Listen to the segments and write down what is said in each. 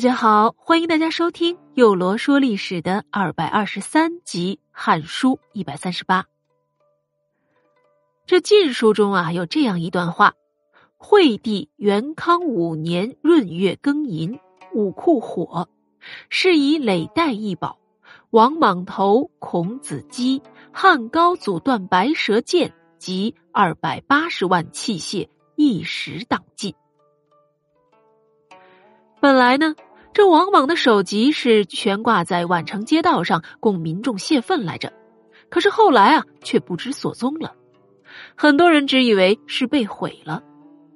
大家好，欢迎大家收听《幼罗说历史》的二百二十三集《汉书》一百三十八。这晋书中啊，有这样一段话：惠帝元康五年闰月庚寅，武库火，是以累代一宝，王莽头、孔子基、汉高祖断白蛇剑及二百八十万器械，一时荡尽。本来呢，这王莽的首级是悬挂在宛城街道上，供民众泄愤来着。可是后来啊，却不知所踪了。很多人只以为是被毁了。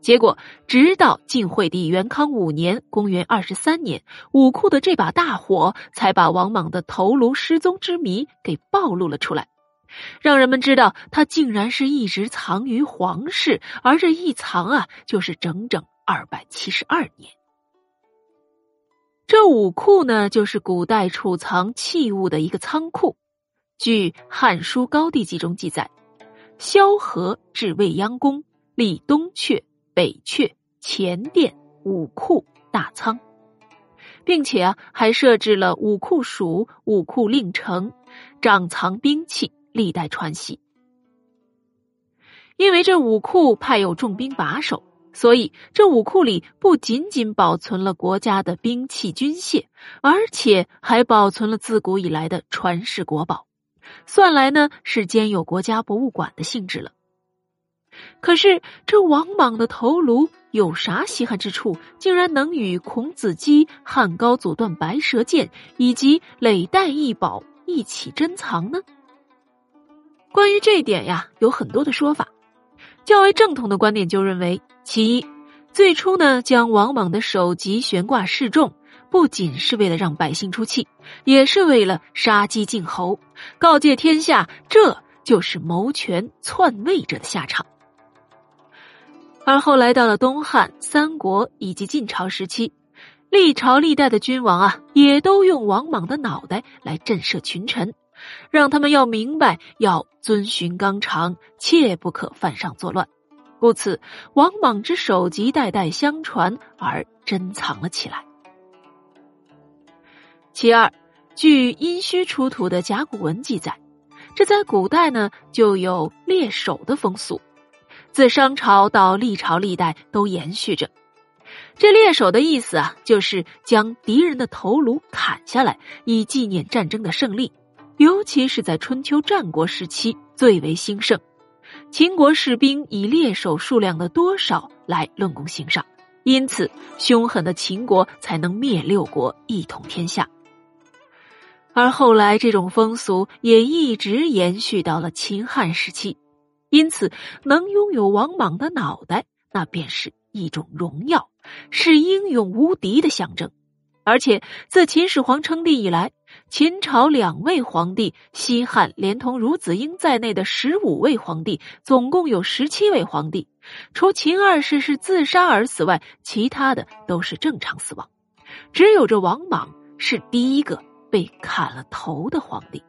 结果，直到晋惠帝元康五年（公元二十三年），武库的这把大火才把王莽的头颅失踪之谜给暴露了出来，让人们知道他竟然是一直藏于皇室，而这一藏啊，就是整整二百七十二年。这武库呢，就是古代储藏器物的一个仓库。据《汉书高帝纪》中记载，萧何至未央宫，立东阙、北阙、前殿、武库、大仓，并且啊，还设置了武库署、武库令丞，掌藏兵器，历代传习。因为这武库派有重兵把守。所以，这武库里不仅仅保存了国家的兵器军械，而且还保存了自古以来的传世国宝，算来呢是兼有国家博物馆的性质了。可是，这王莽的头颅有啥稀罕之处，竟然能与孔子鸡、汉高祖断白蛇剑以及累代异宝一起珍藏呢？关于这点呀，有很多的说法。较为正统的观点就认为，其一，最初呢将王莽的首级悬挂示众，不仅是为了让百姓出气，也是为了杀鸡儆猴，告诫天下，这就是谋权篡位者的下场。而后来到了东汉、三国以及晋朝时期，历朝历代的君王啊，也都用王莽的脑袋来震慑群臣。让他们要明白，要遵循纲常，切不可犯上作乱。故此，王莽之首级代代相传而珍藏了起来。其二，据殷墟出土的甲骨文记载，这在古代呢就有猎首的风俗，自商朝到历朝历代都延续着。这猎首的意思啊，就是将敌人的头颅砍下来，以纪念战争的胜利。尤其是在春秋战国时期最为兴盛，秦国士兵以猎手数量的多少来论功行赏，因此凶狠的秦国才能灭六国，一统天下。而后来这种风俗也一直延续到了秦汉时期，因此能拥有王莽的脑袋，那便是一种荣耀，是英勇无敌的象征。而且自秦始皇称帝以来，秦朝两位皇帝，西汉连同孺子婴在内的十五位皇帝，总共有十七位皇帝。除秦二世是自杀而死外，其他的都是正常死亡。只有这王莽是第一个被砍了头的皇帝。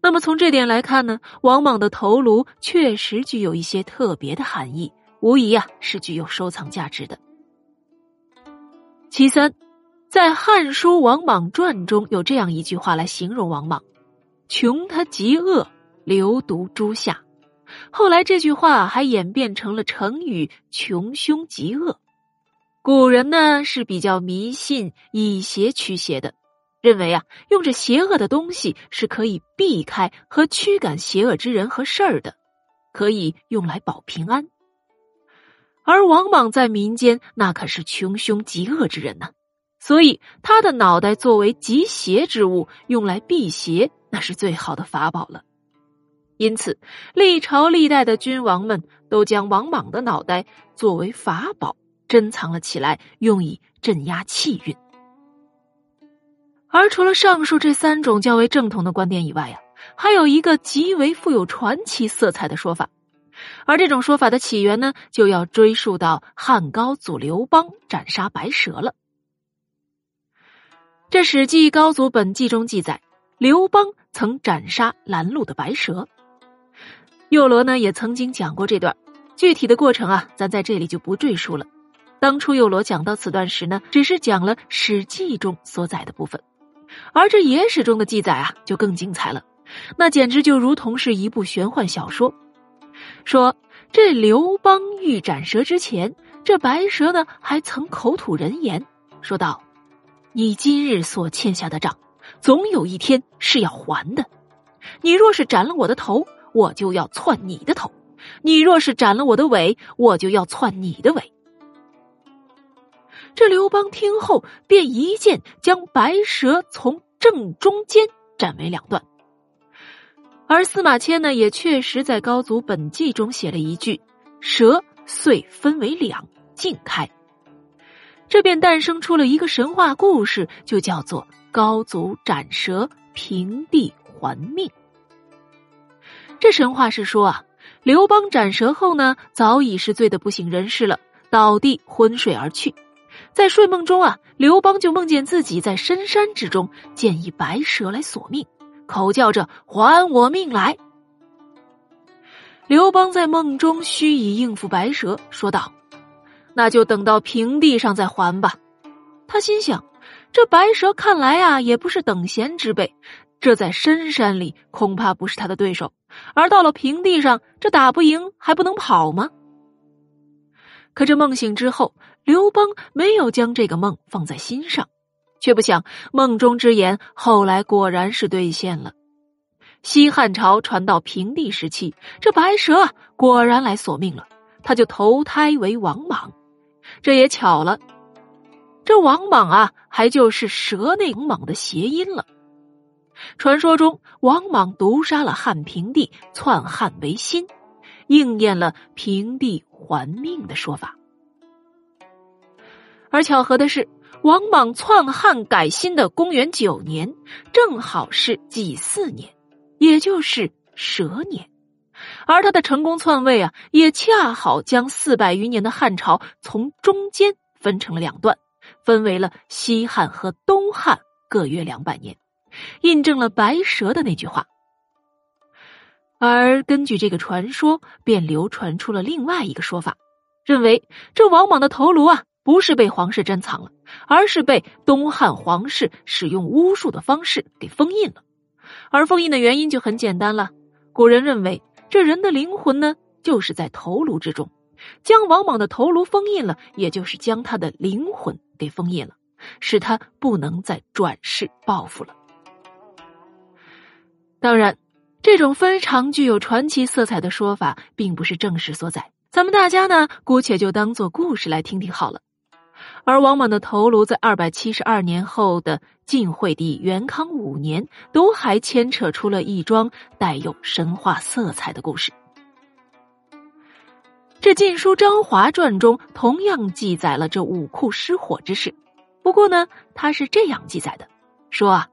那么从这点来看呢，王莽的头颅确实具有一些特别的含义，无疑啊是具有收藏价值的。其三。在《汉书·王莽传》中有这样一句话来形容王莽：“穷他极恶，流毒诸夏。”后来这句话还演变成了成语“穷凶极恶”。古人呢是比较迷信以邪驱邪的，认为啊用着邪恶的东西是可以避开和驱赶邪恶之人和事儿的，可以用来保平安。而王莽在民间那可是穷凶极恶之人呢。所以，他的脑袋作为集邪之物，用来辟邪，那是最好的法宝了。因此，历朝历代的君王们都将王莽的脑袋作为法宝珍藏了起来，用以镇压气运。而除了上述这三种较为正统的观点以外呀，还有一个极为富有传奇色彩的说法。而这种说法的起源呢，就要追溯到汉高祖刘邦斩杀白蛇了。这《史记·高祖本纪》中记载，刘邦曾斩杀拦路的白蛇。幼罗呢也曾经讲过这段，具体的过程啊，咱在这里就不赘述了。当初幼罗讲到此段时呢，只是讲了《史记》中所载的部分，而这野史中的记载啊，就更精彩了。那简直就如同是一部玄幻小说。说这刘邦欲斩蛇之前，这白蛇呢还曾口吐人言，说道：“你今日所欠下的账，总有一天是要还的。你若是斩了我的头，我就要篡你的头；你若是斩了我的尾，我就要篡你的尾。”这刘邦听后，便一剑将白蛇从正中间斩为两段。而司马迁呢，也确实在《高祖本纪》中写了一句：“蛇遂分为两，尽开。”这便诞生出了一个神话故事，就叫做“高祖斩蛇，平地还命”。这神话是说啊，刘邦斩蛇后呢，早已是醉得不省人事了，倒地昏睡而去。在睡梦中啊，刘邦就梦见自己在深山之中见一白蛇来索命。口叫着“还我命来！”刘邦在梦中虚以应付白蛇，说道：“那就等到平地上再还吧。”他心想：“这白蛇看来啊，也不是等闲之辈，这在深山里恐怕不是他的对手。而到了平地上，这打不赢还不能跑吗？”可这梦醒之后，刘邦没有将这个梦放在心上。却不想梦中之言，后来果然是兑现了。西汉朝传到平地时期，这白蛇果然来索命了，他就投胎为王莽。这也巧了，这王莽啊，还就是蛇内王莽的谐音了。传说中，王莽毒杀了汉平帝，篡汉为新，应验了平地还命的说法。而巧合的是。王莽篡汉改新的公元九年，正好是己巳年，也就是蛇年，而他的成功篡位啊，也恰好将四百余年的汉朝从中间分成了两段，分为了西汉和东汉各约两百年，印证了白蛇的那句话。而根据这个传说，便流传出了另外一个说法，认为这王莽的头颅啊。不是被皇室珍藏了，而是被东汉皇室使用巫术的方式给封印了。而封印的原因就很简单了。古人认为，这人的灵魂呢，就是在头颅之中，将王莽的头颅封印了，也就是将他的灵魂给封印了，使他不能再转世报复了。当然，这种非常具有传奇色彩的说法，并不是正史所在。咱们大家呢，姑且就当做故事来听听好了。而王莽的头颅在二百七十二年后的晋惠帝元康五年，都还牵扯出了一桩带有神话色彩的故事。这《晋书·张华传》中同样记载了这武库失火之事，不过呢，他是这样记载的：说啊，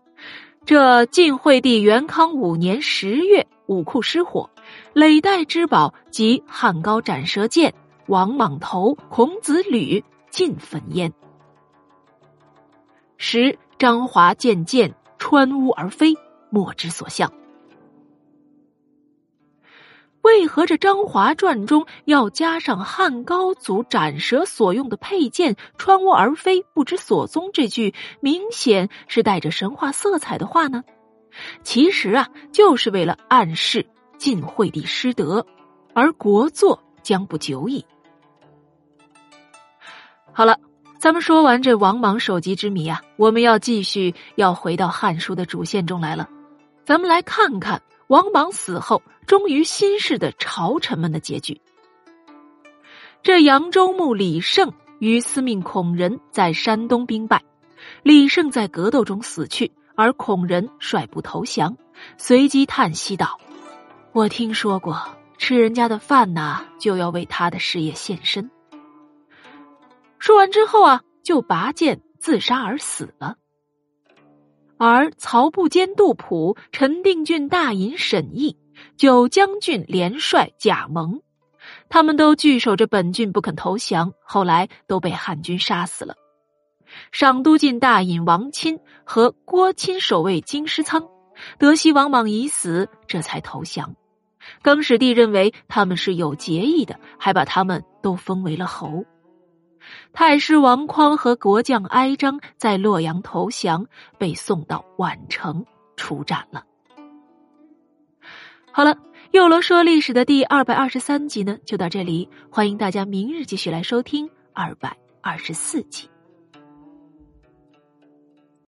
这晋惠帝元康五年十月，武库失火，累代之宝及汉高斩蛇剑、王莽头、孔子履。尽焚烟。时张华见剑穿屋而飞，莫之所向。为何这《张华传》中要加上汉高祖斩蛇所用的佩剑穿屋而飞，不知所踪这句明显是带着神话色彩的话呢？其实啊，就是为了暗示晋惠帝失德，而国祚将不久矣。好了，咱们说完这王莽首级之谜啊，我们要继续要回到《汉书》的主线中来了。咱们来看看王莽死后忠于新式的朝臣们的结局。这扬州牧李胜于司命孔仁在山东兵败，李胜在格斗中死去，而孔仁率部投降，随即叹息道：“我听说过，吃人家的饭呐，就要为他的事业献身。”说完之后啊，就拔剑自杀而死了。而曹步监杜甫、陈定郡大尹沈毅、九将军连帅贾蒙，他们都据守着本郡不肯投降，后来都被汉军杀死了。上都郡大尹王钦和郭钦守卫京师仓，得悉王莽已死，这才投降。更始帝认为他们是有结义的，还把他们都封为了侯。太师王匡和国将哀章在洛阳投降，被送到宛城出战了。好了，又罗说历史的第二百二十三集呢，就到这里。欢迎大家明日继续来收听二百二十四集。